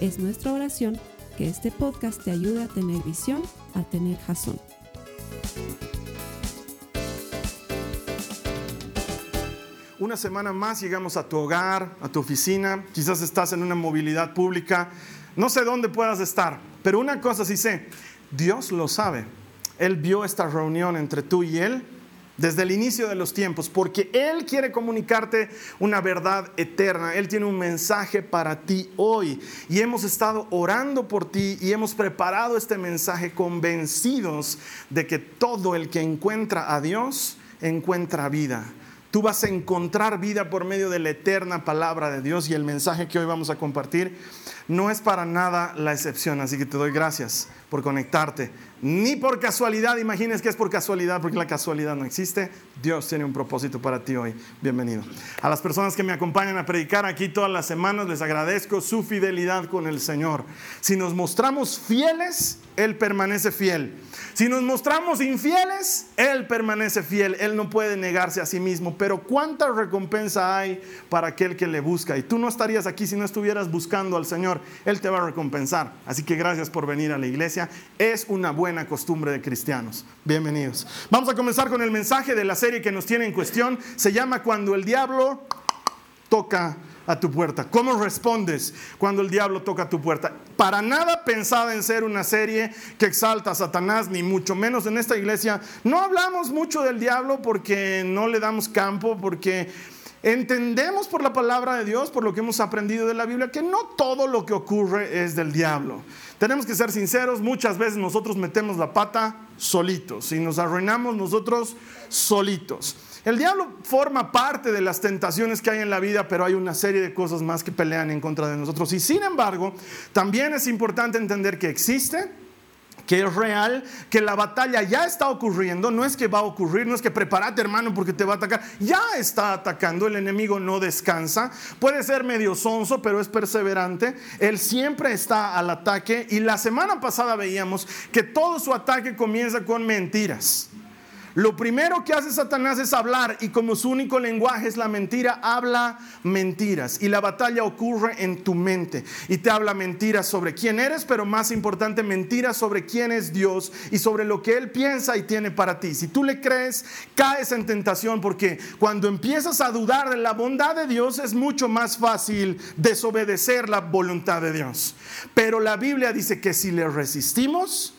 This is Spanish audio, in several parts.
Es nuestra oración que este podcast te ayude a tener visión, a tener jazón. Una semana más llegamos a tu hogar, a tu oficina, quizás estás en una movilidad pública, no sé dónde puedas estar, pero una cosa sí sé, Dios lo sabe. Él vio esta reunión entre tú y Él desde el inicio de los tiempos, porque Él quiere comunicarte una verdad eterna. Él tiene un mensaje para ti hoy. Y hemos estado orando por ti y hemos preparado este mensaje convencidos de que todo el que encuentra a Dios encuentra vida. Tú vas a encontrar vida por medio de la eterna palabra de Dios y el mensaje que hoy vamos a compartir no es para nada la excepción. Así que te doy gracias por conectarte ni por casualidad imagines que es por casualidad, porque la casualidad no existe. Dios tiene un propósito para ti hoy. Bienvenido. A las personas que me acompañan a predicar aquí todas las semanas, les agradezco su fidelidad con el Señor. Si nos mostramos fieles, Él permanece fiel. Si nos mostramos infieles, Él permanece fiel. Él no puede negarse a sí mismo. Pero ¿cuánta recompensa hay para aquel que le busca? Y tú no estarías aquí si no estuvieras buscando al Señor. Él te va a recompensar. Así que gracias por venir a la iglesia. Es una buena costumbre de cristianos. Bienvenidos. Vamos a comenzar con el mensaje de la serie que nos tiene en cuestión. Se llama Cuando el diablo toca a tu puerta. ¿Cómo respondes cuando el diablo toca a tu puerta? Para nada pensada en ser una serie que exalta a Satanás, ni mucho menos en esta iglesia. No hablamos mucho del diablo porque no le damos campo, porque entendemos por la palabra de Dios, por lo que hemos aprendido de la Biblia, que no todo lo que ocurre es del diablo. Tenemos que ser sinceros, muchas veces nosotros metemos la pata solitos y nos arruinamos nosotros solitos. El diablo forma parte de las tentaciones que hay en la vida, pero hay una serie de cosas más que pelean en contra de nosotros. Y sin embargo, también es importante entender que existe, que es real, que la batalla ya está ocurriendo, no es que va a ocurrir, no es que prepárate hermano porque te va a atacar, ya está atacando, el enemigo no descansa, puede ser medio sonso, pero es perseverante, él siempre está al ataque y la semana pasada veíamos que todo su ataque comienza con mentiras. Lo primero que hace Satanás es hablar y como su único lenguaje es la mentira, habla mentiras. Y la batalla ocurre en tu mente y te habla mentiras sobre quién eres, pero más importante, mentiras sobre quién es Dios y sobre lo que Él piensa y tiene para ti. Si tú le crees, caes en tentación porque cuando empiezas a dudar de la bondad de Dios es mucho más fácil desobedecer la voluntad de Dios. Pero la Biblia dice que si le resistimos,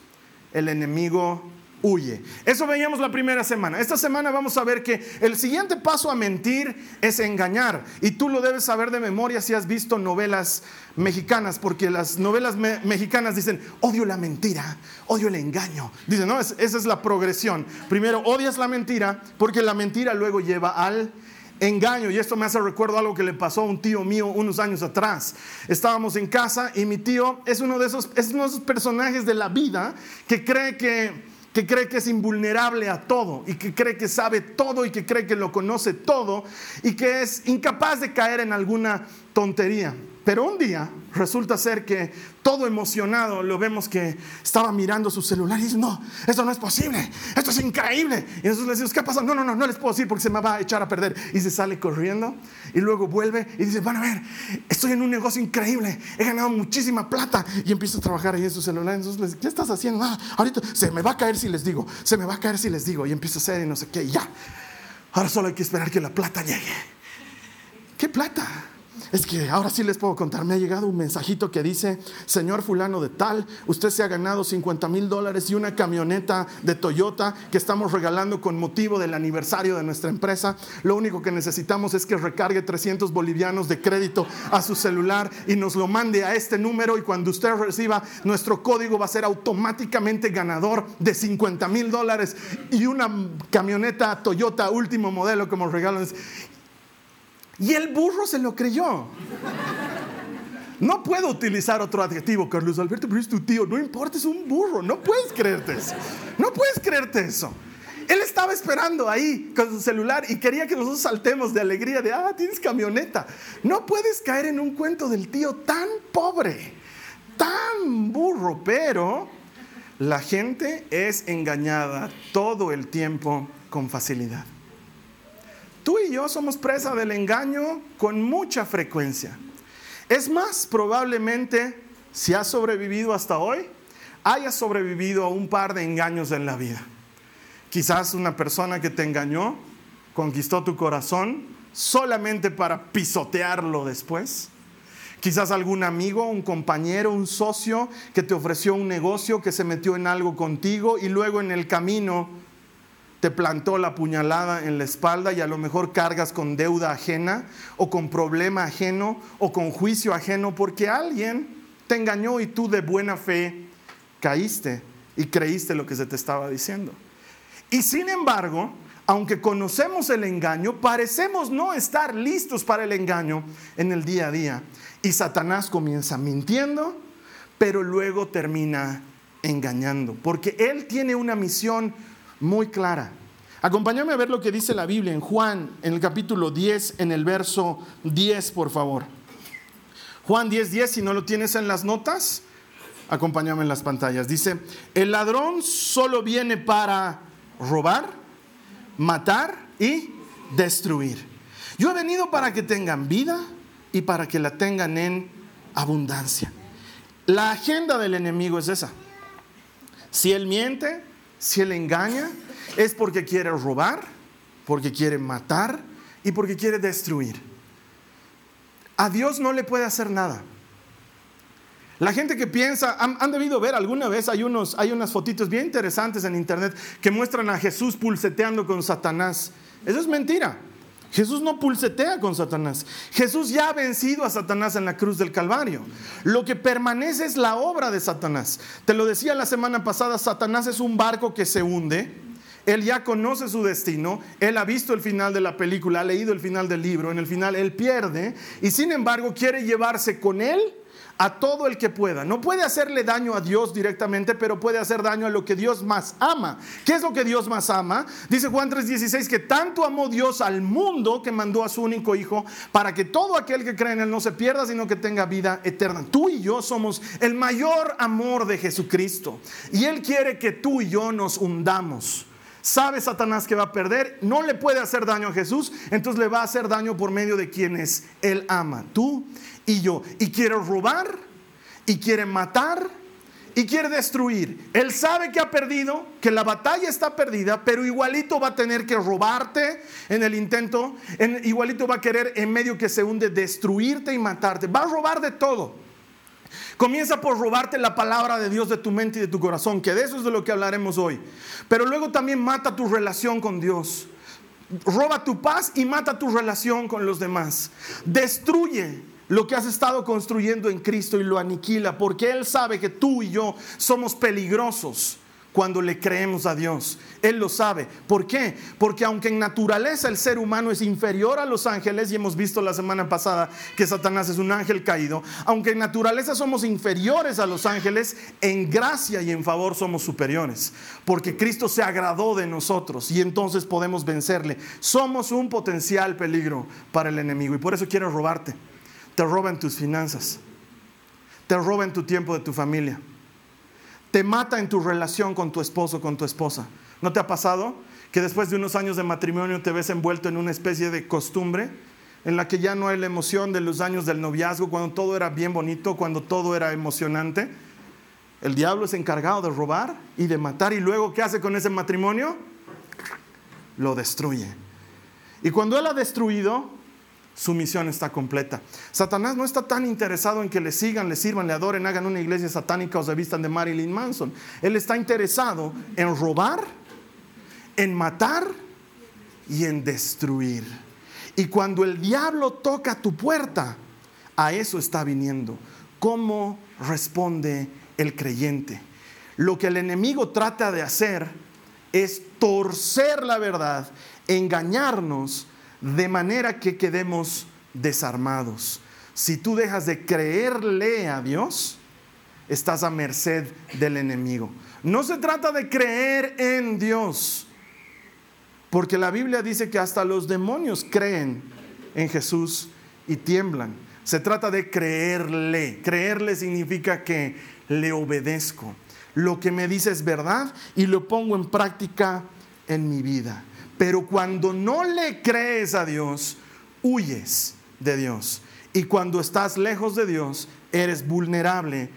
el enemigo huye. Eso veíamos la primera semana. Esta semana vamos a ver que el siguiente paso a mentir es engañar. Y tú lo debes saber de memoria si has visto novelas mexicanas, porque las novelas mexicanas dicen, odio la mentira, odio el engaño. Dicen, no, esa es la progresión. Primero odias la mentira, porque la mentira luego lleva al engaño. Y esto me hace recuerdo algo que le pasó a un tío mío unos años atrás. Estábamos en casa y mi tío es uno de esos, es uno de esos personajes de la vida que cree que que cree que es invulnerable a todo y que cree que sabe todo y que cree que lo conoce todo y que es incapaz de caer en alguna tontería. Pero un día resulta ser que todo emocionado lo vemos que estaba mirando su celular y dice, no, esto no es posible, esto es increíble. Y nosotros le decimos, ¿qué pasa? No, no, no, no les puedo decir porque se me va a echar a perder. Y se sale corriendo y luego vuelve y dice, van a ver, estoy en un negocio increíble, he ganado muchísima plata. Y empieza a trabajar ahí en su celular. Y nosotros le decimos, ¿qué estás haciendo? Ah, ahorita se me va a caer si les digo, se me va a caer si les digo. Y empieza a hacer y no sé qué, y ya. Ahora solo hay que esperar que la plata llegue. ¿Qué plata? Es que ahora sí les puedo contar, me ha llegado un mensajito que dice, señor fulano de tal, usted se ha ganado 50 mil dólares y una camioneta de Toyota que estamos regalando con motivo del aniversario de nuestra empresa. Lo único que necesitamos es que recargue 300 bolivianos de crédito a su celular y nos lo mande a este número y cuando usted reciba nuestro código va a ser automáticamente ganador de 50 mil dólares y una camioneta Toyota último modelo como regalo. Y el burro se lo creyó. No puedo utilizar otro adjetivo, Carlos Alberto, pero es tu tío. No importa, es un burro. No puedes creerte eso. No puedes creerte eso. Él estaba esperando ahí con su celular y quería que nosotros saltemos de alegría de, ah, tienes camioneta. No puedes caer en un cuento del tío tan pobre, tan burro, pero la gente es engañada todo el tiempo con facilidad. Tú y yo somos presa del engaño con mucha frecuencia. Es más, probablemente, si has sobrevivido hasta hoy, hayas sobrevivido a un par de engaños en la vida. Quizás una persona que te engañó conquistó tu corazón solamente para pisotearlo después. Quizás algún amigo, un compañero, un socio que te ofreció un negocio, que se metió en algo contigo y luego en el camino te plantó la puñalada en la espalda y a lo mejor cargas con deuda ajena o con problema ajeno o con juicio ajeno porque alguien te engañó y tú de buena fe caíste y creíste lo que se te estaba diciendo. Y sin embargo, aunque conocemos el engaño, parecemos no estar listos para el engaño en el día a día. Y Satanás comienza mintiendo, pero luego termina engañando, porque él tiene una misión muy clara. Acompáñame a ver lo que dice la Biblia en Juan, en el capítulo 10, en el verso 10, por favor. Juan 10, 10, si no lo tienes en las notas, acompáñame en las pantallas. Dice, el ladrón solo viene para robar, matar y destruir. Yo he venido para que tengan vida y para que la tengan en abundancia. La agenda del enemigo es esa. Si él miente, si él engaña, es porque quiere robar, porque quiere matar y porque quiere destruir. A Dios no le puede hacer nada. La gente que piensa, han, debido ver alguna vez, hay, unos, hay unas fotitos bien interesantes en internet que muestran a Jesús pulseteando con Satanás. Eso es mentira. Jesús no pulsetea con Satanás. Jesús ya ha vencido a Satanás en la cruz del Calvario. Lo que permanece es la obra de Satanás. Te lo decía la semana pasada, Satanás es un barco que se hunde. Él ya conoce su destino, él ha visto el final de la película, ha leído el final del libro, en el final él pierde y sin embargo quiere llevarse con él a todo el que pueda. No puede hacerle daño a Dios directamente, pero puede hacer daño a lo que Dios más ama. ¿Qué es lo que Dios más ama? Dice Juan 3:16 que tanto amó Dios al mundo que mandó a su único hijo para que todo aquel que cree en él no se pierda, sino que tenga vida eterna. Tú y yo somos el mayor amor de Jesucristo y él quiere que tú y yo nos hundamos. Sabe Satanás que va a perder, no le puede hacer daño a Jesús, entonces le va a hacer daño por medio de quienes él ama, tú y yo. Y quiere robar, y quiere matar, y quiere destruir. Él sabe que ha perdido, que la batalla está perdida, pero igualito va a tener que robarte en el intento, igualito va a querer en medio que se hunde destruirte y matarte. Va a robar de todo. Comienza por robarte la palabra de Dios de tu mente y de tu corazón, que de eso es de lo que hablaremos hoy. Pero luego también mata tu relación con Dios. Roba tu paz y mata tu relación con los demás. Destruye lo que has estado construyendo en Cristo y lo aniquila, porque Él sabe que tú y yo somos peligrosos cuando le creemos a Dios. Él lo sabe. ¿Por qué? Porque aunque en naturaleza el ser humano es inferior a los ángeles, y hemos visto la semana pasada que Satanás es un ángel caído, aunque en naturaleza somos inferiores a los ángeles, en gracia y en favor somos superiores. Porque Cristo se agradó de nosotros y entonces podemos vencerle. Somos un potencial peligro para el enemigo y por eso quiere robarte. Te roban tus finanzas. Te roban tu tiempo de tu familia te mata en tu relación con tu esposo, con tu esposa. ¿No te ha pasado que después de unos años de matrimonio te ves envuelto en una especie de costumbre en la que ya no hay la emoción de los años del noviazgo, cuando todo era bien bonito, cuando todo era emocionante? El diablo es encargado de robar y de matar y luego ¿qué hace con ese matrimonio? Lo destruye. Y cuando él ha destruido, su misión está completa. Satanás no está tan interesado en que le sigan, le sirvan, le adoren, hagan una iglesia satánica o se vistan de Marilyn Manson. Él está interesado en robar, en matar y en destruir. Y cuando el diablo toca tu puerta, a eso está viniendo. ¿Cómo responde el creyente? Lo que el enemigo trata de hacer es torcer la verdad, engañarnos de manera que quedemos desarmados. Si tú dejas de creerle a Dios, estás a merced del enemigo. No se trata de creer en Dios, porque la Biblia dice que hasta los demonios creen en Jesús y tiemblan. Se trata de creerle. Creerle significa que le obedezco. Lo que me dice es verdad y lo pongo en práctica en mi vida. Pero cuando no le crees a Dios, huyes de Dios. Y cuando estás lejos de Dios, eres vulnerable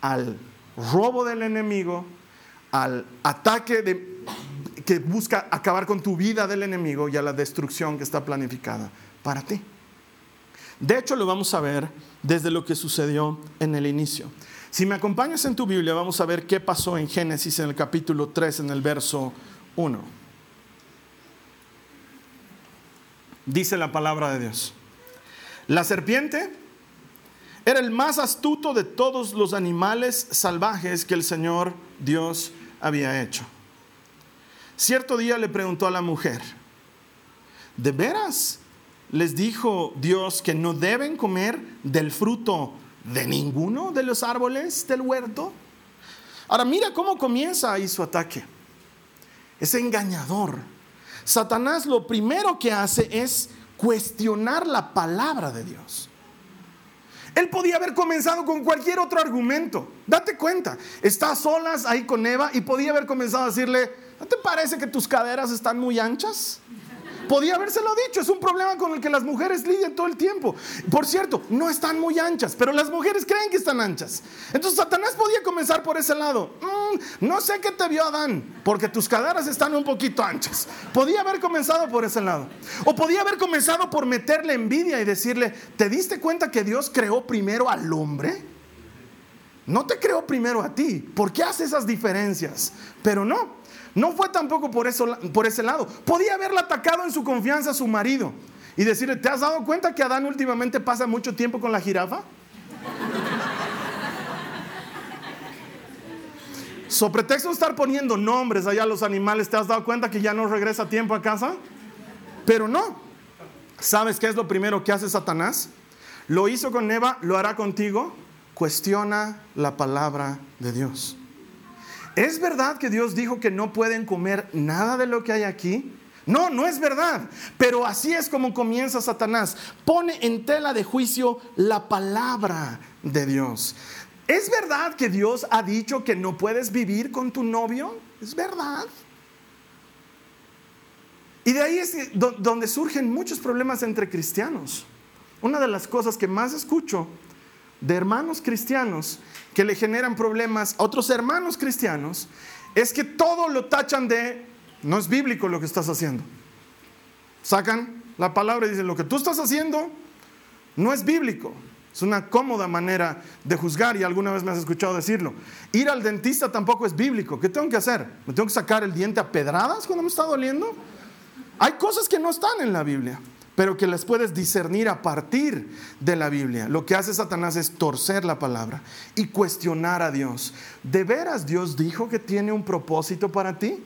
al robo del enemigo, al ataque que busca acabar con tu vida del enemigo y a la destrucción que está planificada para ti. De hecho, lo vamos a ver desde lo que sucedió en el inicio. Si me acompañas en tu Biblia, vamos a ver qué pasó en Génesis en el capítulo 3, en el verso 1. Dice la palabra de Dios. La serpiente era el más astuto de todos los animales salvajes que el Señor Dios había hecho. Cierto día le preguntó a la mujer, ¿de veras les dijo Dios que no deben comer del fruto de ninguno de los árboles del huerto? Ahora mira cómo comienza ahí su ataque. Es engañador. Satanás lo primero que hace es cuestionar la palabra de Dios. Él podía haber comenzado con cualquier otro argumento. Date cuenta, está solas ahí con Eva y podía haber comenzado a decirle, ¿no te parece que tus caderas están muy anchas? Podía habérselo dicho, es un problema con el que las mujeres lidian todo el tiempo. Por cierto, no están muy anchas, pero las mujeres creen que están anchas. Entonces Satanás podía comenzar por ese lado. Mm, no sé qué te vio Adán, porque tus caderas están un poquito anchas. Podía haber comenzado por ese lado. O podía haber comenzado por meterle envidia y decirle, ¿te diste cuenta que Dios creó primero al hombre? No te creó primero a ti. ¿Por qué hace esas diferencias? Pero no, no fue tampoco por, ese lado. Podía haberle atacado en su confianza a su marido y decirle, ¿te has dado cuenta que Adán últimamente pasa mucho tiempo con la jirafa? So pretexto de estar poniendo nombres allá a los animales, ¿te has dado cuenta que ya no regresa tiempo a casa? Pero no. ¿Sabes qué es lo primero que hace Satanás? Lo hizo con Eva, lo hará contigo. Cuestiona la palabra de Dios. ¿Es verdad que Dios dijo que no pueden comer nada de lo que hay aquí? No, no es verdad. Pero así es como comienza Satanás. Pone en tela de juicio la palabra de Dios. ¿Es verdad que Dios ha dicho que no puedes vivir con tu novio? ¿Es verdad? Y de ahí es donde surgen muchos problemas entre cristianos. Una de las cosas que más escucho de hermanos cristianos que le generan problemas a otros hermanos cristianos es que todo lo tachan de no es bíblico lo que estás haciendo. Sacan la palabra y dicen lo que tú estás haciendo no es bíblico. Es una cómoda manera de juzgar y alguna vez me has escuchado decirlo. Ir al dentista tampoco es bíblico. ¿Qué tengo que hacer? ¿Me tengo que sacar el diente a pedradas cuando me está doliendo? Hay cosas que no están en la Biblia pero que las puedes discernir a partir de la Biblia. Lo que hace Satanás es torcer la palabra y cuestionar a Dios. ¿De veras Dios dijo que tiene un propósito para ti?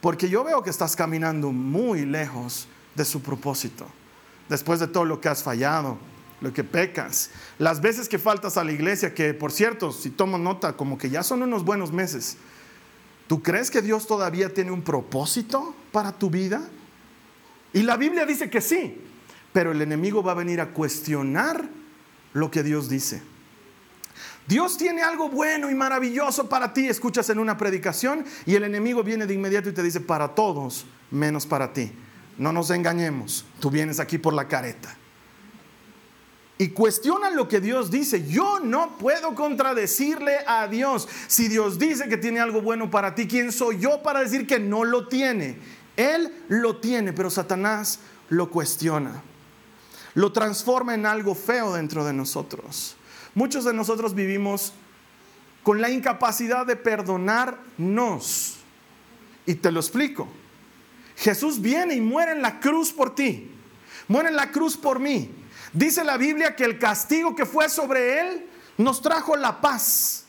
Porque yo veo que estás caminando muy lejos de su propósito. Después de todo lo que has fallado, lo que pecas, las veces que faltas a la iglesia, que por cierto, si tomo nota, como que ya son unos buenos meses. ¿Tú crees que Dios todavía tiene un propósito para tu vida? Y la Biblia dice que sí, pero el enemigo va a venir a cuestionar lo que Dios dice. Dios tiene algo bueno y maravilloso para ti, escuchas en una predicación y el enemigo viene de inmediato y te dice, para todos, menos para ti. No nos engañemos, tú vienes aquí por la careta. Y cuestionan lo que Dios dice. Yo no puedo contradecirle a Dios. Si Dios dice que tiene algo bueno para ti, ¿quién soy yo para decir que no lo tiene? Él lo tiene, pero Satanás lo cuestiona. Lo transforma en algo feo dentro de nosotros. Muchos de nosotros vivimos con la incapacidad de perdonarnos. Y te lo explico. Jesús viene y muere en la cruz por ti. Muere en la cruz por mí. Dice la Biblia que el castigo que fue sobre él nos trajo la paz.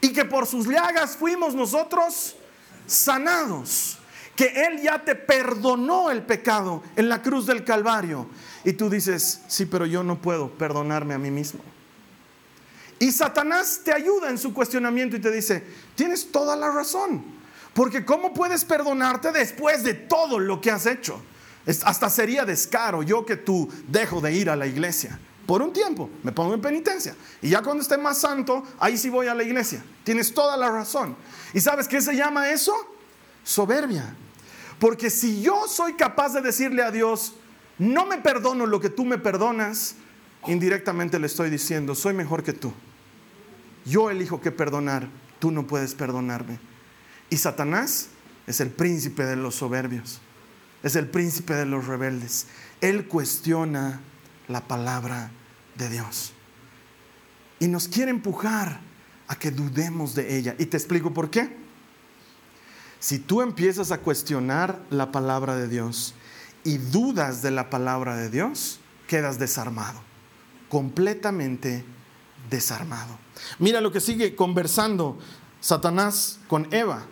Y que por sus llagas fuimos nosotros sanados. Que Él ya te perdonó el pecado en la cruz del Calvario. Y tú dices, sí, pero yo no puedo perdonarme a mí mismo. Y Satanás te ayuda en su cuestionamiento y te dice, tienes toda la razón, porque ¿cómo puedes perdonarte después de todo lo que has hecho? Hasta sería descaro yo que tú dejo de ir a la iglesia. Por un tiempo me pongo en penitencia. Y ya cuando esté más santo, ahí sí voy a la iglesia. Tienes toda la razón. ¿Y sabes qué se llama eso? Soberbia. Porque si yo soy capaz de decirle a Dios, no me perdono lo que tú me perdonas, indirectamente le estoy diciendo, soy mejor que tú. Yo elijo que perdonar, tú no puedes perdonarme. Y Satanás es el príncipe de los soberbios, es el príncipe de los rebeldes. Él cuestiona la palabra de Dios. Y nos quiere empujar a que dudemos de ella. Y te explico por qué. Si tú empiezas a cuestionar la palabra de Dios y dudas de la palabra de Dios, quedas desarmado, completamente desarmado. Mira lo que sigue conversando Satanás con Eva.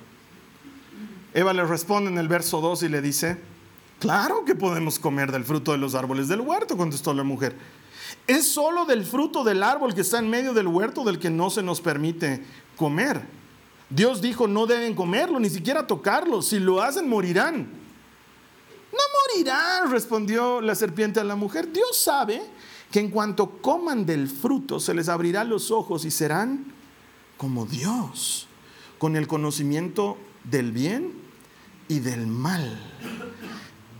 Eva le responde en el verso 2 y le dice, claro que podemos comer del fruto de los árboles del huerto, contestó la mujer. Es solo del fruto del árbol que está en medio del huerto del que no se nos permite comer. Dios dijo, no deben comerlo, ni siquiera tocarlo. Si lo hacen, morirán. No morirán, respondió la serpiente a la mujer. Dios sabe que en cuanto coman del fruto se les abrirán los ojos y serán como Dios, con el conocimiento del bien y del mal.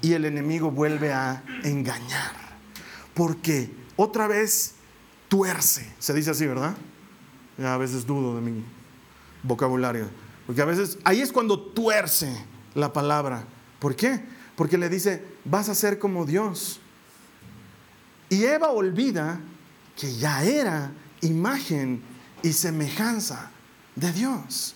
Y el enemigo vuelve a engañar, porque otra vez tuerce, se dice así, ¿verdad? a veces dudo de mi vocabulario, porque a veces ahí es cuando tuerce la palabra. ¿Por qué? Porque le dice, vas a ser como Dios. Y Eva olvida que ya era imagen y semejanza de Dios.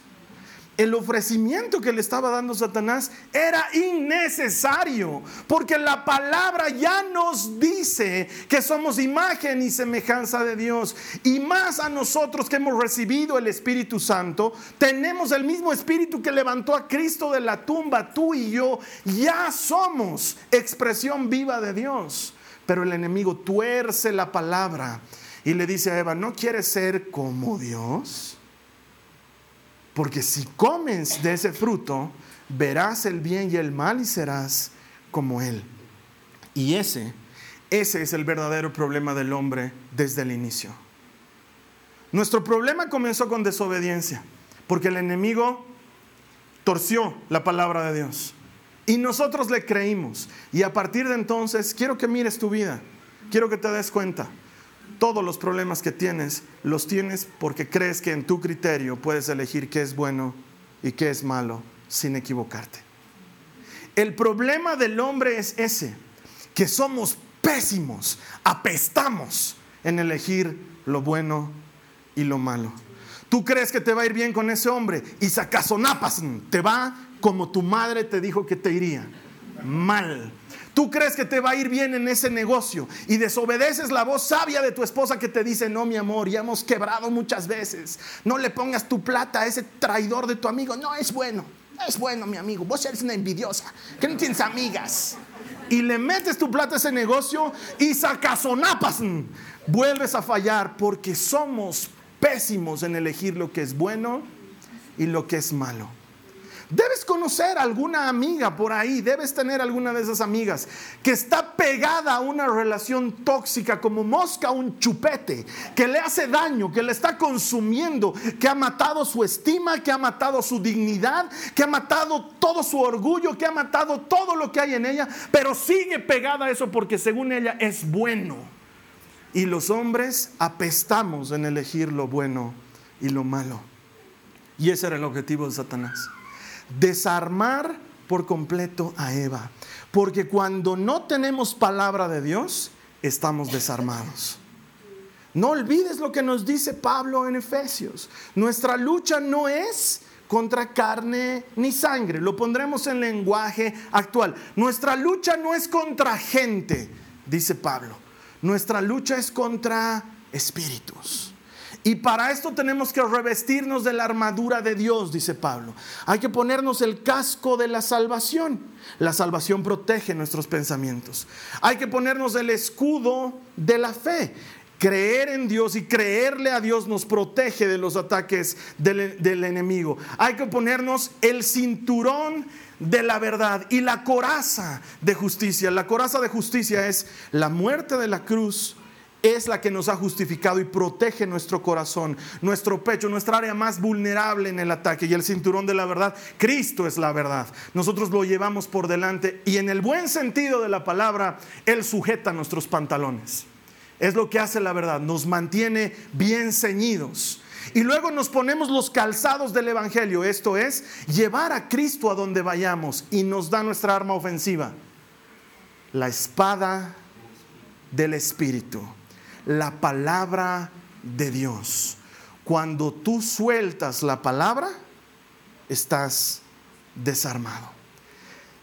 El ofrecimiento que le estaba dando Satanás era innecesario, porque la palabra ya nos dice que somos imagen y semejanza de Dios. Y más a nosotros que hemos recibido el Espíritu Santo, tenemos el mismo Espíritu que levantó a Cristo de la tumba. Tú y yo ya somos expresión viva de Dios. Pero el enemigo tuerce la palabra y le dice a Eva, ¿no quieres ser como Dios? Porque si comes de ese fruto, verás el bien y el mal y serás como Él. Y ese, ese es el verdadero problema del hombre desde el inicio. Nuestro problema comenzó con desobediencia, porque el enemigo torció la palabra de Dios. Y nosotros le creímos. Y a partir de entonces, quiero que mires tu vida. Quiero que te des cuenta. Todos los problemas que tienes, los tienes porque crees que en tu criterio puedes elegir qué es bueno y qué es malo sin equivocarte. El problema del hombre es ese, que somos pésimos, apestamos en elegir lo bueno y lo malo. Tú crees que te va a ir bien con ese hombre y sacazonapas, te va como tu madre te dijo que te iría. Mal. Tú crees que te va a ir bien en ese negocio y desobedeces la voz sabia de tu esposa que te dice, no mi amor, ya hemos quebrado muchas veces. No le pongas tu plata a ese traidor de tu amigo. No, es bueno. Es bueno, mi amigo. Vos eres una envidiosa, que no tienes amigas. Y le metes tu plata a ese negocio y sacazonapas. Vuelves a fallar porque somos pésimos en elegir lo que es bueno y lo que es malo. Debes conocer alguna amiga por ahí, debes tener alguna de esas amigas que está pegada a una relación tóxica como mosca a un chupete, que le hace daño, que le está consumiendo, que ha matado su estima, que ha matado su dignidad, que ha matado todo su orgullo, que ha matado todo lo que hay en ella, pero sigue pegada a eso porque según ella es bueno. Y los hombres apestamos en elegir lo bueno y lo malo. Y ese era el objetivo de Satanás. Desarmar por completo a Eva. Porque cuando no tenemos palabra de Dios, estamos desarmados. No olvides lo que nos dice Pablo en Efesios. Nuestra lucha no es contra carne ni sangre. Lo pondremos en lenguaje actual. Nuestra lucha no es contra gente, dice Pablo. Nuestra lucha es contra espíritus. Y para esto tenemos que revestirnos de la armadura de Dios, dice Pablo. Hay que ponernos el casco de la salvación. La salvación protege nuestros pensamientos. Hay que ponernos el escudo de la fe. Creer en Dios y creerle a Dios nos protege de los ataques del, enemigo. Hay que ponernos el cinturón de la verdad y la coraza de justicia. La coraza de justicia es la muerte de la cruz es la que nos ha justificado y protege nuestro corazón, nuestro pecho, nuestra área más vulnerable en el ataque. Y el cinturón de la verdad, Cristo es la verdad. Nosotros lo llevamos por delante y en el buen sentido de la palabra, Él sujeta nuestros pantalones. Es lo que hace la verdad, nos mantiene bien ceñidos. Y luego nos ponemos los calzados del Evangelio, esto es, llevar a Cristo a donde vayamos y nos da nuestra arma ofensiva, la espada del Espíritu la palabra de Dios. Cuando tú sueltas la palabra, estás desarmado.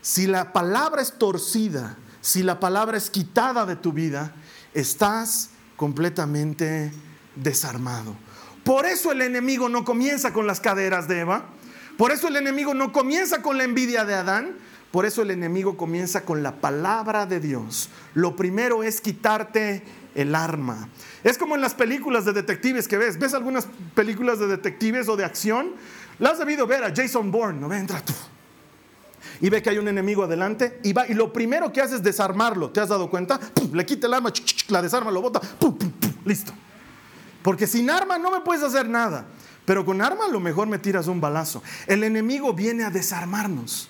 Si la palabra es torcida, si la palabra es quitada de tu vida, estás completamente desarmado. Por eso el enemigo no comienza con las caderas de Eva, por eso el enemigo no comienza con la envidia de Adán, por eso el enemigo comienza con la palabra de Dios. Lo primero es quitarte el arma. Es como en las películas de detectives que ves. ¿Ves algunas películas de detectives o de acción? Las has debido ver a Jason Bourne, ¿no? Entra tú. Y ve que hay un enemigo adelante y va. Y lo primero que hace es desarmarlo. ¿Te has dado cuenta? Le quita el arma, la desarma, lo bota. listo. Porque sin arma no me puedes hacer nada. Pero con arma a lo mejor me tiras un balazo. El enemigo viene a desarmarnos.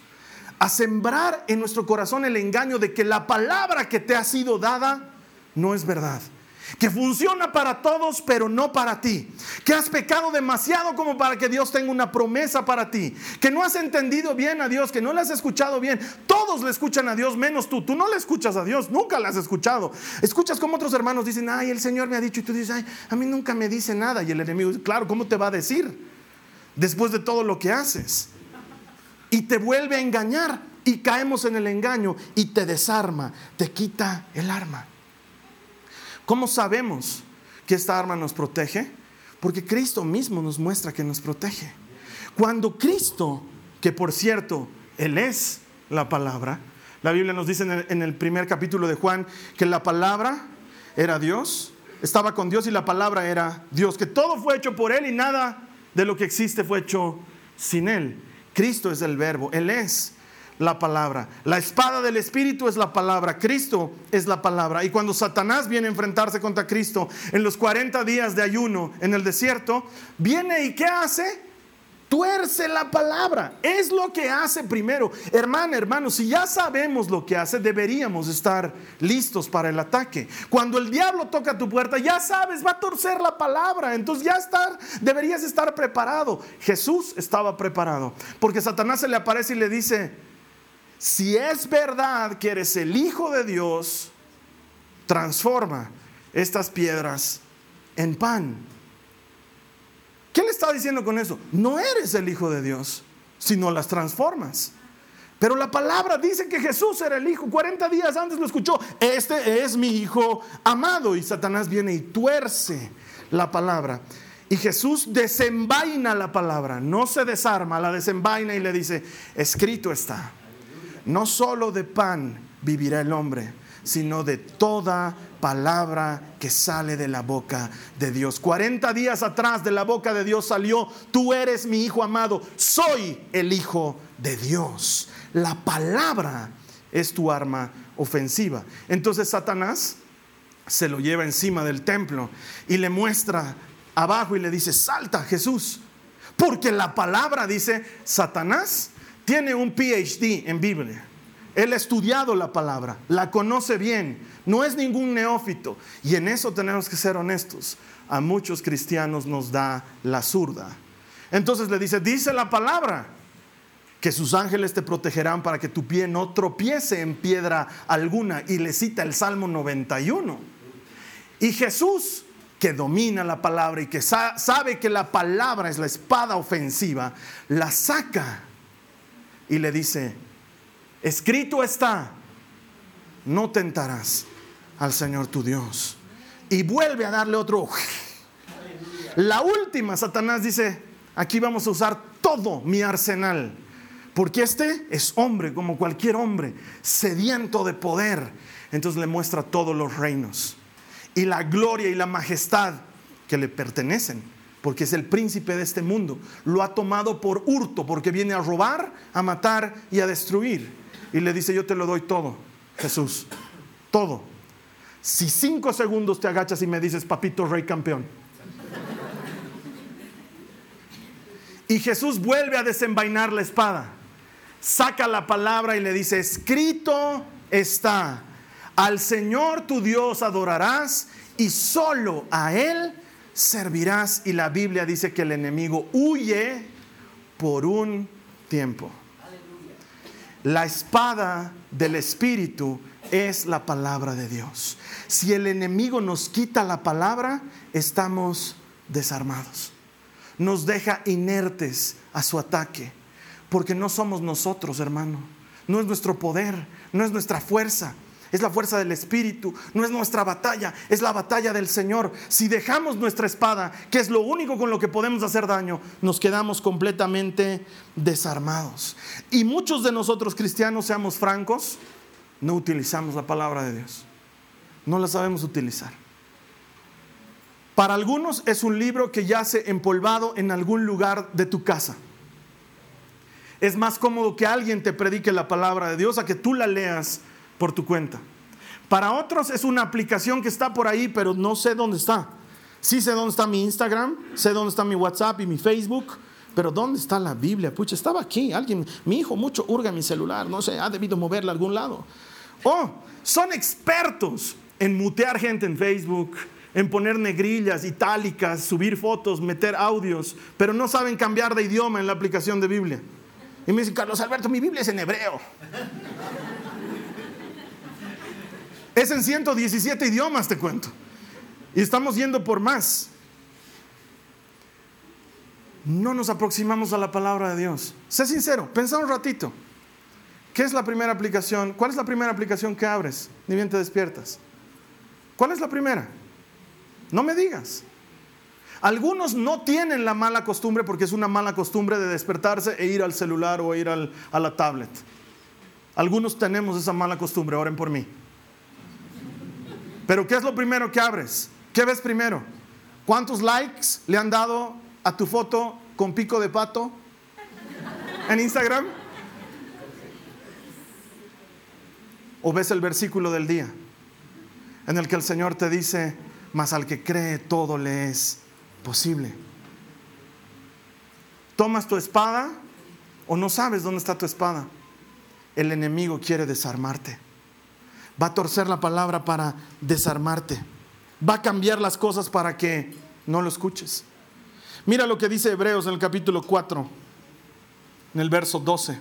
A sembrar en nuestro corazón el engaño de que la palabra que te ha sido dada no es verdad. Que funciona para todos, pero no para ti. Que has pecado demasiado como para que Dios tenga una promesa para ti. Que no has entendido bien a Dios, que no le has escuchado bien. Todos le escuchan a Dios, menos tú. Tú no le escuchas a Dios, nunca le has escuchado. Escuchas como otros hermanos dicen, ay, el Señor me ha dicho. Y tú dices, ay, a mí nunca me dice nada. Y el enemigo dice, claro, ¿cómo te va a decir? Después de todo lo que haces. Y te vuelve a engañar. Y caemos en el engaño y te desarma, te quita el arma. ¿Cómo sabemos que esta arma nos protege? Porque Cristo mismo nos muestra que nos protege. Cuando Cristo, que por cierto, Él es la palabra, la Biblia nos dice en el, primer capítulo de Juan que la palabra era Dios, estaba con Dios y la palabra era Dios, que todo fue hecho por Él y nada de lo que existe fue hecho sin Él. Cristo es el verbo, Él es la palabra. La espada del Espíritu es la palabra. Cristo es la palabra. Y cuando Satanás viene a enfrentarse contra Cristo en los 40 días de ayuno en el desierto, viene y ¿qué hace? Tuerce la palabra. Es lo que hace primero. Hermano, hermano, si ya sabemos lo que hace, deberíamos estar listos para el ataque. Cuando el diablo toca tu puerta, ya sabes, va a torcer la palabra. Entonces ya estar, deberías estar preparado. Jesús estaba preparado. Porque Satanás se le aparece y le dice, si es verdad que eres el Hijo de Dios, transforma estas piedras en pan. ¿Qué le está diciendo con eso? No eres el Hijo de Dios, sino las transformas. Pero la palabra dice que Jesús era el Hijo. 40 días antes lo escuchó. Este es mi Hijo amado. Y Satanás viene y tuerce la palabra. Y Jesús desenvaina la palabra. No se desarma, la desenvaina y le dice, escrito está. No solo de pan vivirá el hombre, sino de toda palabra que sale de la boca de Dios. 40 días atrás de la boca de Dios salió, tú eres mi hijo amado, soy el hijo de Dios. La palabra es tu arma ofensiva. Entonces Satanás se lo lleva encima del templo y le muestra abajo y le dice, salta Jesús. Porque la palabra dice, Satanás tiene un PhD en Biblia. Él ha estudiado la palabra, la conoce bien, no es ningún neófito. Y en eso tenemos que ser honestos. A muchos cristianos nos da la zurda. Entonces le dice, dice la palabra, que sus ángeles te protegerán para que tu pie no tropiece en piedra alguna. Y le cita el Salmo 91. Y Jesús, que domina la palabra y que sabe que la palabra es la espada ofensiva, la saca y le dice, escrito está, no tentarás al Señor tu Dios. Y vuelve a darle otro. La última, Satanás dice, aquí vamos a usar todo mi arsenal. Porque este es hombre como cualquier hombre, sediento de poder. Entonces le muestra todos los reinos y la gloria y la majestad que le pertenecen, porque es el príncipe de este mundo. Lo ha tomado por hurto, porque viene a robar, a matar y a destruir. Y le dice, yo te lo doy todo, Jesús, todo. Si cinco segundos te agachas y me dices, papito rey campeón. Y Jesús vuelve a desenvainar la espada, saca la palabra y le dice, escrito está, al Señor tu Dios adorarás y solo a Él servirás. Y la Biblia dice que el enemigo huye por un tiempo. La espada del Espíritu es la palabra de Dios. Si el enemigo nos quita la palabra, estamos desarmados. Nos deja inertes a su ataque, porque no somos nosotros, hermano. No es nuestro poder, no es nuestra fuerza, es la fuerza del Espíritu, no es nuestra batalla, es la batalla del Señor. Si dejamos nuestra espada, que es lo único con lo que podemos hacer daño, nos quedamos completamente desarmados. Y muchos de nosotros cristianos, seamos francos, no utilizamos la palabra de Dios. No la sabemos utilizar. Para algunos es un libro que yace empolvado en algún lugar de tu casa. Es más cómodo que alguien te predique la palabra de Dios a que tú la leas por tu cuenta. Para otros es una aplicación que está por ahí, pero no sé dónde está. Sí sé dónde está mi Instagram, sé dónde está mi WhatsApp y mi Facebook, pero ¿dónde está la Biblia? Pucha, estaba aquí. Alguien, mi hijo mucho hurga mi celular, no sé, ha debido moverla a algún lado. Oh, son expertos en mutear gente en Facebook, en poner negrillas, itálicas, subir fotos, meter audios, pero no saben cambiar de idioma en la aplicación de Biblia. Y me dicen, Carlos Alberto, mi Biblia es en hebreo. Es en 117 idiomas, te cuento. Y estamos yendo por más. No nos aproximamos a la palabra de Dios. Sé sincero, pensa un ratito. ¿Qué es la primera aplicación? ¿Cuál es la primera aplicación que abres? Ni bien te despiertas. ¿Cuál es la primera? No me digas. Algunos no tienen la mala costumbre porque es una mala costumbre de despertarse e ir al celular o ir a la tablet. Algunos tenemos esa mala costumbre, oren por mí. Pero ¿qué es lo primero que abres? ¿Qué ves primero? ¿Cuántos likes le han dado a tu foto con pico de pato en Instagram? ¿O ves el versículo del día en el que el Señor te dice, mas al que cree todo le es posible? ¿Tomas tu espada o no sabes dónde está tu espada? El enemigo quiere desarmarte va a torcer la palabra para desarmarte. Va a cambiar las cosas para que no lo escuches. Mira lo que dice Hebreos en el capítulo 4, en el verso 12.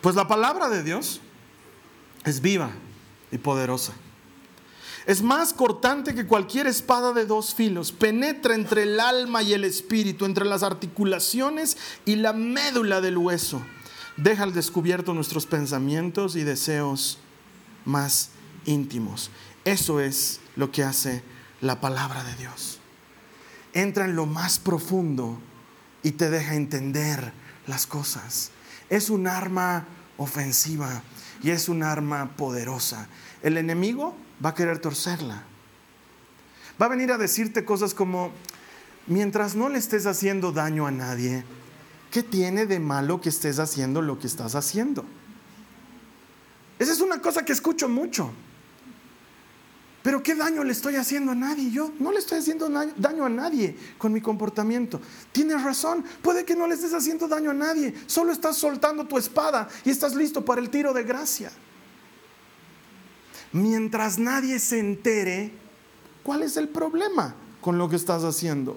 Pues la palabra de Dios es viva y poderosa. Es más cortante que cualquier espada de dos filos. Penetra entre el alma y el espíritu, entre las articulaciones y la médula del hueso deja al descubierto nuestros pensamientos y deseos más íntimos. Eso es lo que hace la palabra de Dios. Entra en lo más profundo y te deja entender las cosas. Es un arma ofensiva y es un arma poderosa. El enemigo va a querer torcerla. Va a venir a decirte cosas como, mientras no le estés haciendo daño a nadie, ¿qué tiene de malo que estés haciendo lo que estás haciendo? Esa es una cosa que escucho mucho. Pero ¿qué daño le estoy haciendo a nadie? Yo no le estoy haciendo daño a nadie con mi comportamiento. Tienes razón, puede que no le estés haciendo daño a nadie. Solo estás soltando tu espada y estás listo para el tiro de gracia. Mientras nadie se entere, ¿cuál es el problema con lo que estás haciendo?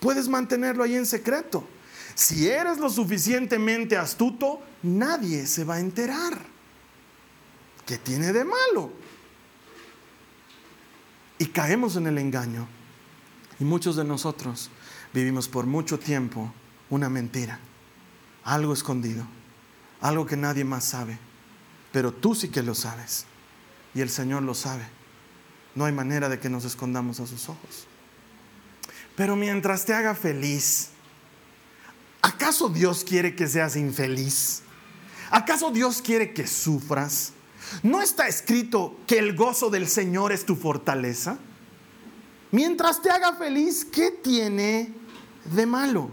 Puedes mantenerlo ahí en secreto. Si eres lo suficientemente astuto, nadie se va a enterar. ¿Qué tiene de malo? Y caemos en el engaño. Y muchos de nosotros vivimos por mucho tiempo una mentira, algo escondido, algo que nadie más sabe. Pero tú sí que lo sabes. Y el Señor lo sabe. no hay manera de que nos escondamos a sus ojos. Pero mientras te haga feliz, ¿acaso Dios quiere que seas infeliz? ¿Acaso Dios quiere que sufras? ¿No está escrito que el gozo del Señor es tu fortaleza? Mientras te haga feliz, ¿qué tiene de malo?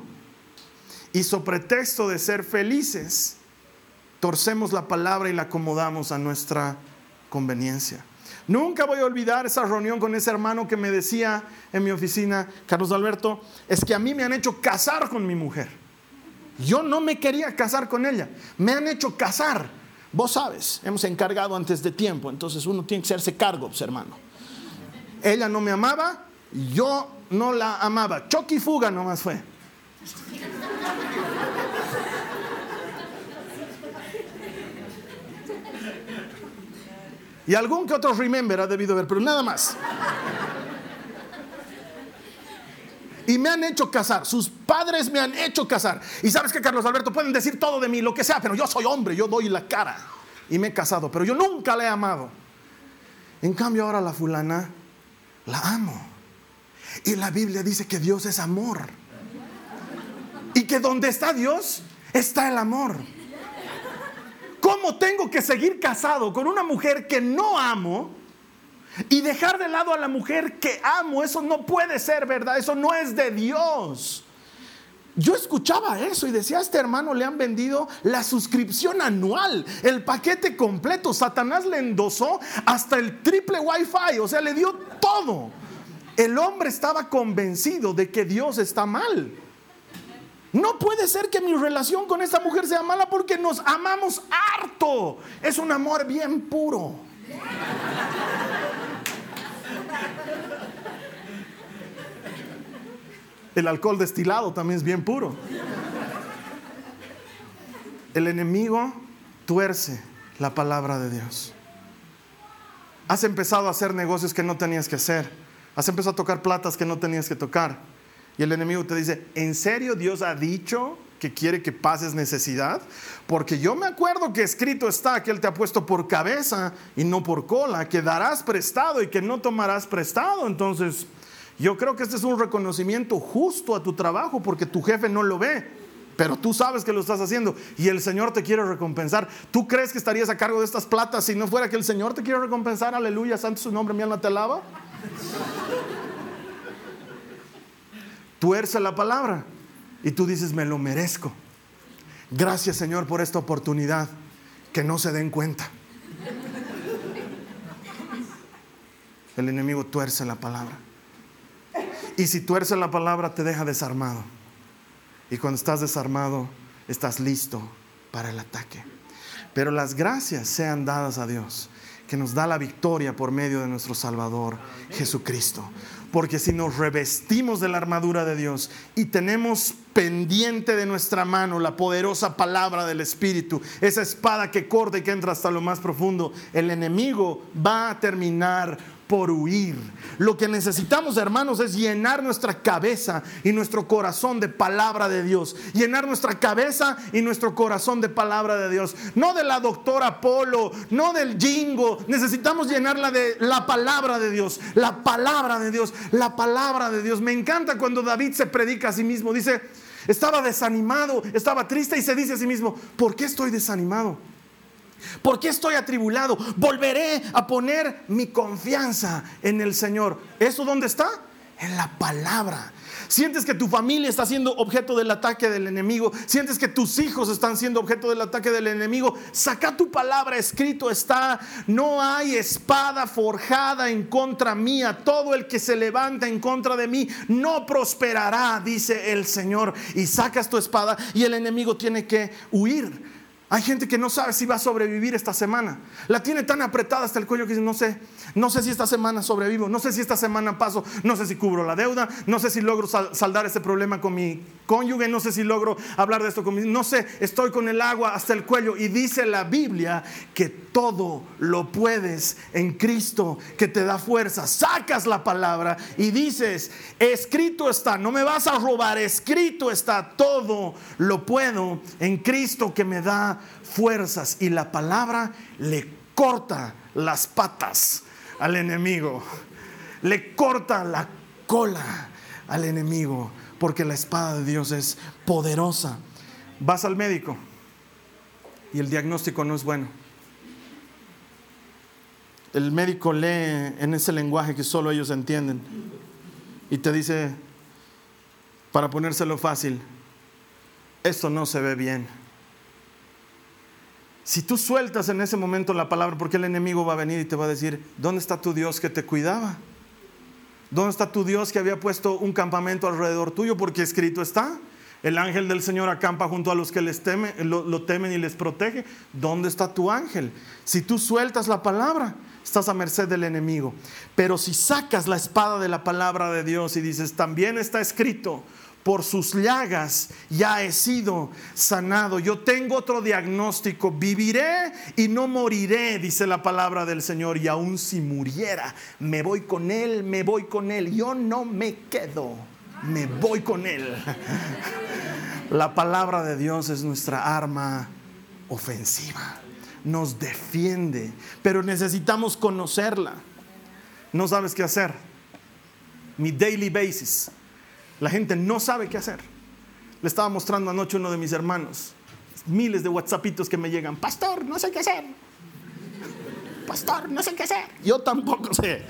Y sobre pretexto de ser felices, torcemos la palabra y la acomodamos a nuestra conveniencia. Nunca voy a olvidar esa reunión con ese hermano que me decía en mi oficina, Carlos Alberto, es que a mí me han hecho casar con mi mujer. Yo no me quería casar con ella, me han hecho casar. Vos sabes, hemos encargado antes de tiempo, entonces uno tiene que hacerse cargo, pues, hermano. Ella no me amaba, yo no la amaba. Choque y fuga nomás fue. Y algún que otro remember ha debido ver, pero nada más. Y me han hecho casar, sus padres me han hecho casar. Y sabes que Carlos Alberto pueden decir todo de mí, lo que sea, pero yo soy hombre, yo doy la cara. Y me he casado, pero yo nunca le he amado. En cambio ahora la fulana la amo. Y la Biblia dice que Dios es amor. Y que donde está Dios está el amor. ¿Cómo tengo que seguir casado con una mujer que no amo y dejar de lado a la mujer que amo? Eso no puede ser verdad, eso no es de Dios. Yo escuchaba eso y decía, a este hermano le han vendido la suscripción anual, el paquete completo. Satanás le endosó hasta el triple wifi, o sea, le dio todo. El hombre estaba convencido de que Dios está mal. No puede ser que mi relación con esta mujer sea mala porque nos amamos harto. Es un amor bien puro. El alcohol destilado también es bien puro. El enemigo tuerce la palabra de Dios. Has empezado a hacer negocios que no tenías que hacer. Has empezado a tocar platas que no tenías que tocar. Y el enemigo te dice, ¿en serio Dios ha dicho que quiere que pases necesidad? Porque yo me acuerdo que escrito está que Él te ha puesto por cabeza y no por cola, que darás prestado y que no tomarás prestado. Entonces, yo creo que este es un reconocimiento justo a tu trabajo porque tu jefe no lo ve. Pero tú sabes que lo estás haciendo y el Señor te quiere recompensar. ¿Tú crees que estarías a cargo de estas platas si no fuera que el Señor te quiere recompensar? Aleluya, santo su nombre, mi alma te alaba tuerce la palabra y tú dices, me lo merezco. Gracias Señor por esta oportunidad, que no se den cuenta. El enemigo tuerce la palabra. Y si tuerce la palabra te deja desarmado. Y cuando estás desarmado, estás listo para el ataque. Pero las gracias sean dadas a Dios, que nos da la victoria por medio de nuestro Salvador Jesucristo. Porque si nos revestimos de la armadura de Dios y tenemos pendiente de nuestra mano la poderosa palabra del Espíritu, esa espada que corta y que entra hasta lo más profundo, el enemigo va a terminar por huir. Lo que necesitamos, hermanos, es llenar nuestra cabeza y nuestro corazón de palabra de Dios. Llenar nuestra cabeza y nuestro corazón de palabra de Dios. No de la doctora Polo, no del jingo. Necesitamos llenarla de la palabra de Dios. La palabra de Dios. La palabra de Dios. Me encanta cuando David se predica a sí mismo. Dice, estaba desanimado, estaba triste y se dice a sí mismo, ¿por qué estoy desanimado? ¿Por qué estoy atribulado? Volveré a poner mi confianza en el Señor. ¿Eso dónde está? En la palabra. Sientes que tu familia está siendo objeto del ataque del enemigo. Sientes que tus hijos están siendo objeto del ataque del enemigo. Saca tu palabra, escrito está. No hay espada forjada en contra mía. Todo el que se levanta en contra de mí no prosperará, dice el Señor. Y sacas tu espada y el enemigo tiene que huir. Hay gente que no sabe si va a sobrevivir esta semana. La tiene tan apretada hasta el cuello que dice, no sé, no sé si esta semana sobrevivo, no sé si esta semana paso, no sé si cubro la deuda, no sé si logro saldar ese problema con mi cónyuge, no sé si logro hablar de esto con mi, no sé, estoy con el agua hasta el cuello y dice la Biblia que todo lo puedes en Cristo que te da fuerza. Sacas la palabra y dices, escrito está, no me vas a robar, escrito está, todo lo puedo en Cristo que me da fuerzas y la palabra le corta las patas al enemigo. Le corta la cola al enemigo, porque la espada de Dios es poderosa. Vas al médico y el diagnóstico no es bueno. El médico lee en ese lenguaje que solo ellos entienden y te dice, para ponérselo fácil, esto no se ve bien. Si tú sueltas en ese momento la palabra, porque el enemigo va a venir y te va a decir, ¿dónde está tu Dios que te cuidaba? ¿Dónde está tu Dios que había puesto un campamento alrededor tuyo? Porque escrito está, el ángel del Señor acampa junto a los que les temen, lo, temen y les protege. ¿Dónde está tu ángel? Si tú sueltas la palabra, estás a merced del enemigo. Pero si sacas la espada de la palabra de Dios y dices, también está escrito, por sus llagas ya he sido sanado. Yo tengo otro diagnóstico, viviré y no moriré, dice la palabra del Señor, y aun si muriera, me voy con Él, me voy con Él, yo no me quedo, me voy con Él. La palabra de Dios es nuestra arma ofensiva, nos defiende, pero necesitamos conocerla. No sabes qué hacer. Mi daily basis la gente no sabe qué hacer. Le estaba mostrando anoche uno de mis hermanos, miles de WhatsAppitos que me llegan, pastor, no sé qué hacer. Pastor, no sé qué hacer. Yo tampoco sé.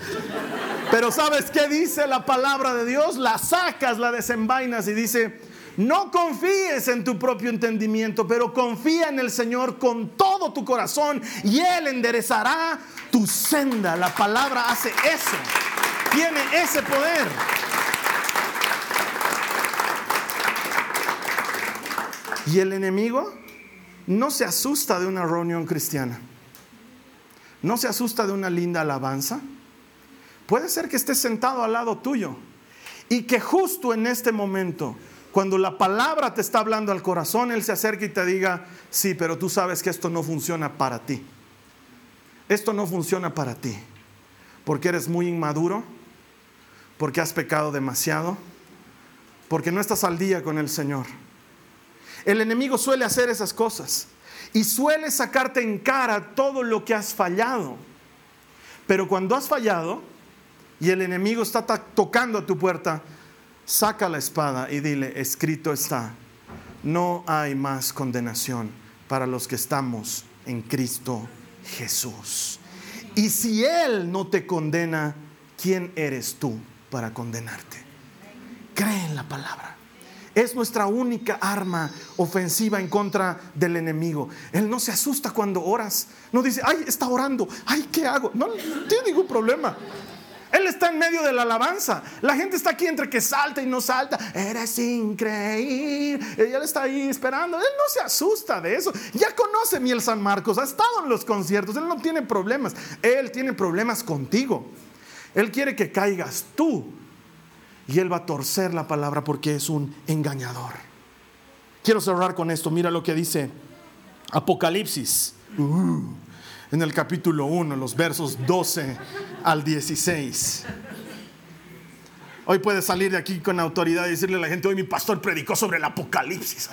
Pero ¿sabes qué dice la palabra de Dios? La sacas, la desenvainas y dice, no confíes en tu propio entendimiento, pero confía en el Señor con todo tu corazón y Él enderezará tu senda. La palabra hace eso. Tiene ese poder. Y el enemigo no se asusta de una reunión cristiana. No se asusta de una linda alabanza. Puede ser que esté sentado al lado tuyo y que justo en este momento, cuando la palabra te está hablando al corazón, Él se acerque y te diga, sí, pero tú sabes que esto no funciona para ti. Esto no funciona para ti. Porque eres muy inmaduro, porque has pecado demasiado, porque no estás al día con el Señor. El enemigo suele hacer esas cosas y suele sacarte en cara todo lo que has fallado. Pero cuando has fallado y el enemigo está tocando a tu puerta, saca la espada y dile, escrito está, no hay más condenación para los que estamos en Cristo Jesús. Y si Él no te condena, ¿quién eres tú para condenarte? Cree en la palabra. Es nuestra única arma ofensiva en contra del enemigo. Él no se asusta cuando oras. No dice, ay, está orando. Ay, ¿qué hago? No, tiene ningún problema. Él está en medio de la alabanza. La gente está aquí entre que salta y no salta. Eres increíble. Él está ahí esperando. Él no se asusta de eso. Ya conoce Miel San Marcos. Ha estado en los conciertos. Él no tiene problemas. Él tiene problemas contigo. Él quiere que caigas tú y él va a torcer la palabra porque es un engañador. Quiero cerrar con esto. Mira lo que dice Apocalipsis. Uh, en el capítulo 1, los versos 12 al 16. Hoy puedes salir de aquí con autoridad y decirle a la gente, hoy mi pastor predicó sobre el Apocalipsis.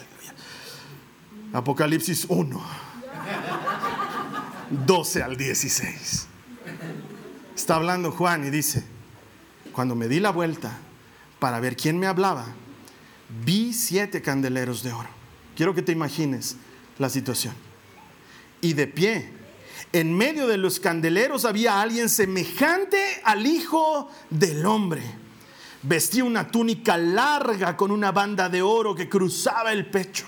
Apocalipsis 1, 12 al 16. Está hablando Juan y dice, cuando me di la vuelta para ver quién me hablaba, vi siete candeleros de oro. Quiero que te imagines la situación. Y de pie, en medio de los candeleros había alguien semejante al Hijo del Hombre. Vestía una túnica larga con una banda de oro que cruzaba el pecho.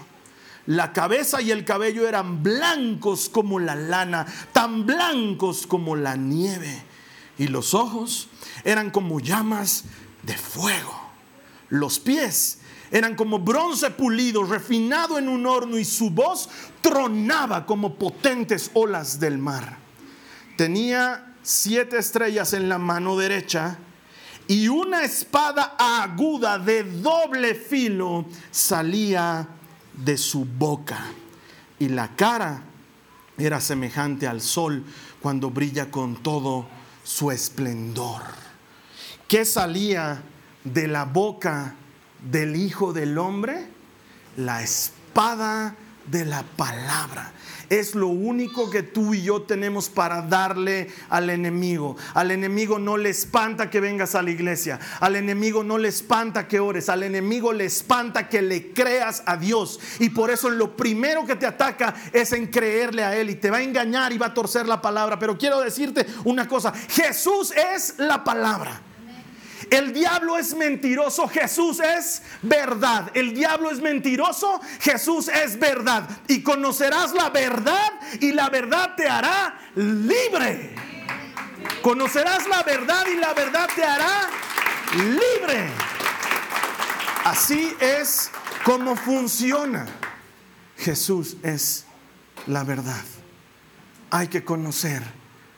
La cabeza y el cabello eran blancos como la lana, tan blancos como la nieve. Y los ojos eran como llamas de fuego. Los pies eran como bronce pulido, refinado en un horno, y su voz tronaba como potentes olas del mar. Tenía siete estrellas en la mano derecha y una espada aguda de doble filo salía de su boca. Y la cara era semejante al sol cuando brilla con todo su esplendor. ¿Qué salía de la boca del Hijo del Hombre? La espada de la palabra. Es lo único que tú y yo tenemos para darle al enemigo. Al enemigo no le espanta que vengas a la iglesia. Al enemigo no le espanta que ores. Al enemigo le espanta que le creas a Dios. Y por eso lo primero que te ataca es en creerle a Él. Y te va a engañar y va a torcer la palabra. Pero quiero decirte una cosa. Jesús es la palabra. El diablo es mentiroso, Jesús es verdad. El diablo es mentiroso, Jesús es verdad. Y conocerás la verdad y la verdad te hará libre. Conocerás la verdad y la verdad te hará libre. Así es como funciona. Jesús es la verdad. Hay que conocer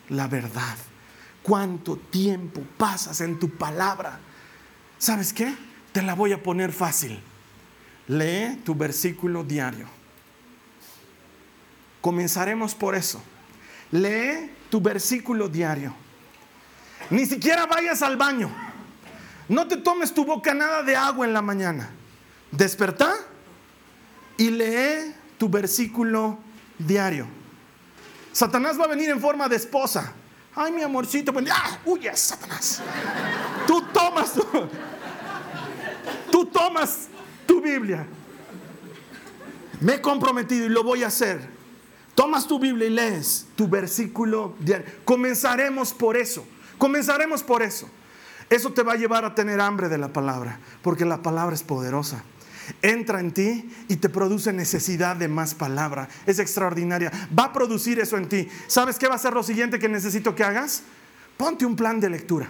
la verdad cuánto tiempo pasas en tu palabra. ¿Sabes qué? Te la voy a poner fácil. Lee tu versículo diario. Comenzaremos por eso. Lee tu versículo diario. Ni siquiera vayas al baño. No te tomes tu boca nada de agua en la mañana. Despertá y lee tu versículo diario. Satanás va a venir en forma de esposa. Ay, mi amorcito, pues, ¡ah! ¡Huye, Satanás! Tú tomas tu, tú tomas tu Biblia. Me he comprometido y lo voy a hacer. Tomas tu Biblia y lees tu versículo diario. Comenzaremos por eso. Comenzaremos por eso. Eso te va a llevar a tener hambre de la palabra, porque la palabra es poderosa entra en ti y te produce necesidad de más palabra. Es extraordinaria. Va a producir eso en ti. ¿Sabes qué va a ser lo siguiente que necesito que hagas? Ponte un plan de lectura.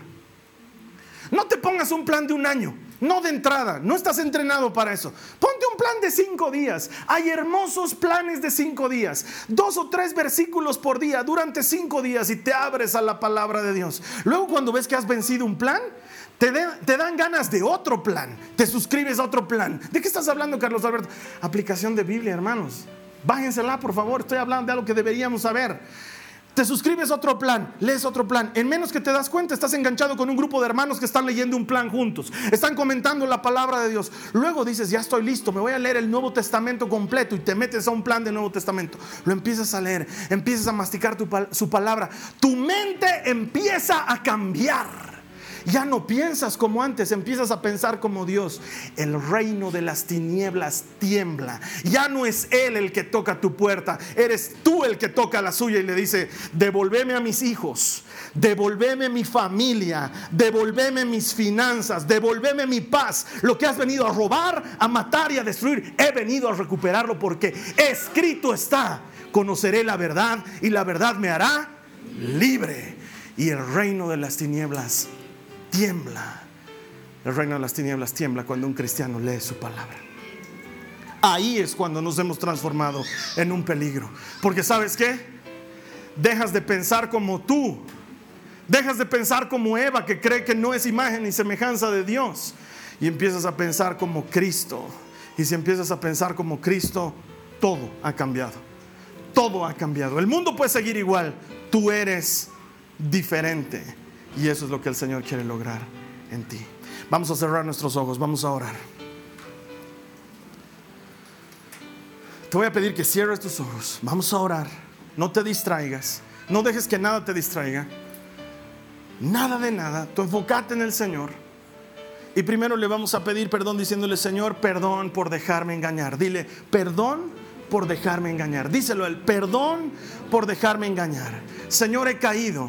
No te pongas un plan de un año, no de entrada, no estás entrenado para eso. Ponte un plan de cinco días. Hay hermosos planes de cinco días, dos o tres versículos por día durante cinco días y te abres a la palabra de Dios. Luego cuando ves que has vencido un plan, te, dan ganas de otro plan. Te suscribes a otro plan. ¿De qué estás hablando, Carlos Alberto? Aplicación de Biblia, hermanos. Bájensela, por favor. Estoy hablando de algo que deberíamos saber. Te suscribes a otro plan, lees otro plan. En menos que te das cuenta, estás enganchado con un grupo de hermanos que están leyendo un plan juntos. Están comentando la palabra de Dios. Luego dices, ya estoy listo, me voy a leer el Nuevo Testamento completo y te metes a un plan de Nuevo Testamento. Lo empiezas a leer, empiezas a masticar su palabra. Tu mente empieza a cambiar. Ya no piensas como antes, empiezas a pensar como Dios. El reino de las tinieblas tiembla. Ya no es Él el que toca tu puerta, eres tú el que toca la suya y le dice, devolveme a mis hijos, devolveme mi familia, devolveme mis finanzas, devolveme mi paz. Lo que has venido a robar, a matar y a destruir, he venido a recuperarlo porque escrito está, conoceré la verdad y la verdad me hará libre. Y el reino de las tinieblas tiembla. El reino de las tinieblas tiembla cuando un cristiano lee su palabra. Ahí es cuando nos hemos transformado en un peligro. Porque sabes qué? Dejas de pensar como tú. Dejas de pensar como Eva, que cree que no es imagen ni semejanza de Dios. Y empiezas a pensar como Cristo. Y si empiezas a pensar como Cristo, todo ha cambiado. Todo ha cambiado. El mundo puede seguir igual. Tú eres diferente. Y eso es lo que el Señor quiere lograr en ti. Vamos a cerrar nuestros ojos, vamos a orar. Te voy a pedir que cierres tus ojos. Vamos a orar. No te distraigas. No dejes que nada te distraiga. Nada de nada. Tú enfocate en el Señor. Y primero le vamos a pedir perdón diciéndole, Señor, perdón por dejarme engañar. Dile, perdón por dejarme engañar. Díselo el perdón por dejarme engañar. Señor, he caído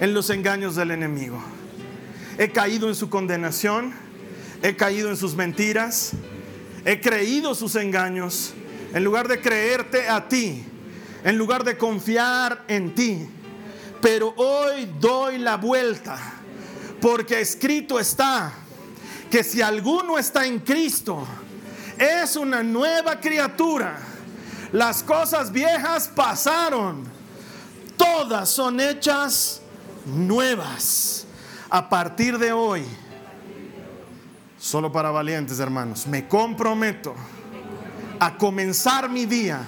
en los engaños del enemigo. He caído en su condenación, he caído en sus mentiras, he creído sus engaños. En lugar de creerte a ti, en lugar de confiar en ti. Pero hoy doy la vuelta, porque escrito está que si alguno está en Cristo, es una nueva criatura. Las cosas viejas pasaron, todas son hechas nuevas a partir de hoy. Solo para valientes, hermanos. Me comprometo a comenzar mi día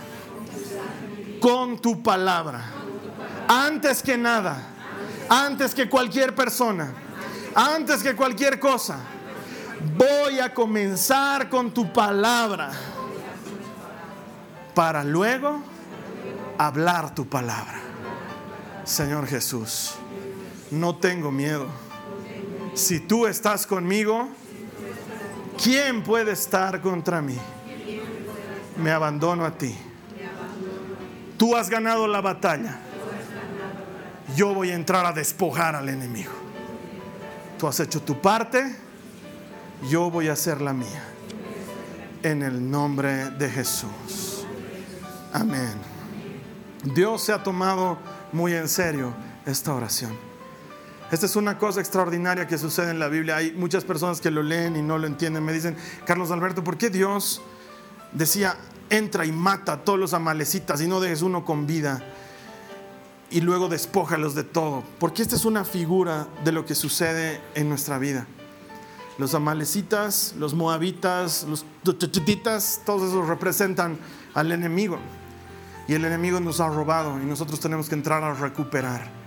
con tu palabra. Antes que nada, antes que cualquier persona, antes que cualquier cosa, voy a comenzar con tu palabra. para luego hablar tu palabra. Señor Jesús, no tengo miedo. Si tú estás conmigo, ¿quién puede estar contra mí? Me abandono a ti. Tú has ganado la batalla. Yo voy a entrar a despojar al enemigo. Tú has hecho tu parte, yo voy a hacer la mía. En el nombre de Jesús. Amén. Dios se ha tomado muy en serio esta oración. Esta es una cosa extraordinaria que sucede en la Biblia. Hay muchas personas que lo leen y no lo entienden. Me dicen, Carlos Alberto, ¿por qué Dios decía, entra y mata a todos los amalecitas y no dejes uno con vida? Y luego despójalos de todo. Porque esta es una figura de lo que sucede en nuestra vida. Los amalecitas, los moabitas, los tuchititas, todos esos representan al enemigo. Y el enemigo nos ha robado y nosotros tenemos que entrar a recuperar.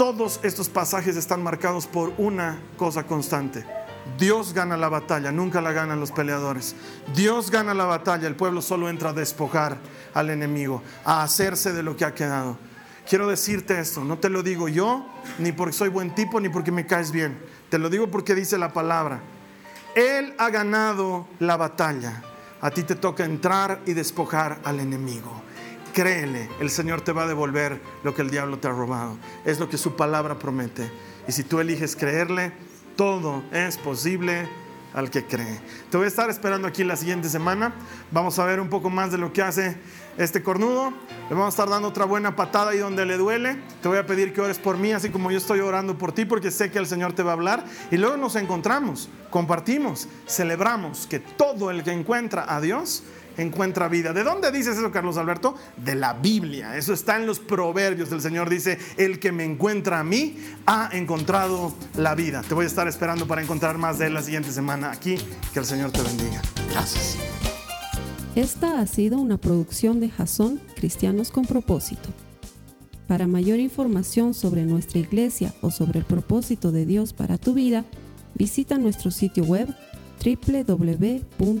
Todos estos pasajes están marcados por una cosa constante. Dios gana la batalla, nunca la ganan los peleadores. Dios gana la batalla, el pueblo solo entra a despojar al enemigo, a hacerse de lo que ha quedado. Quiero decirte esto, no te lo digo yo, ni porque soy buen tipo, ni porque me caes bien. Te lo digo porque dice la palabra. Él ha ganado la batalla. A ti te toca entrar y despojar al enemigo. Créele, el Señor te va a devolver lo que el diablo te ha robado. Es lo que su palabra promete. Y si tú eliges creerle, todo es posible al que cree. Te voy a estar esperando aquí la siguiente semana. Vamos a ver un poco más de lo que hace este cornudo. Le vamos a estar dando otra buena patada ahí donde le duele. Te voy a pedir que ores por mí, así como yo estoy orando por ti, porque sé que el Señor te va a hablar. Y luego nos encontramos, compartimos, celebramos que todo el que encuentra a Dios encuentra vida. ¿De dónde dices eso, Carlos Alberto? De la Biblia. Eso está en los proverbios. El Señor dice, el que me encuentra a mí ha encontrado la vida. Te voy a estar esperando para encontrar más de él la siguiente semana aquí. Que el Señor te bendiga. Gracias. Esta ha sido una producción de Jason Cristianos con propósito. Para mayor información sobre nuestra iglesia o sobre el propósito de Dios para tu vida, visita nuestro sitio web www.jason.info.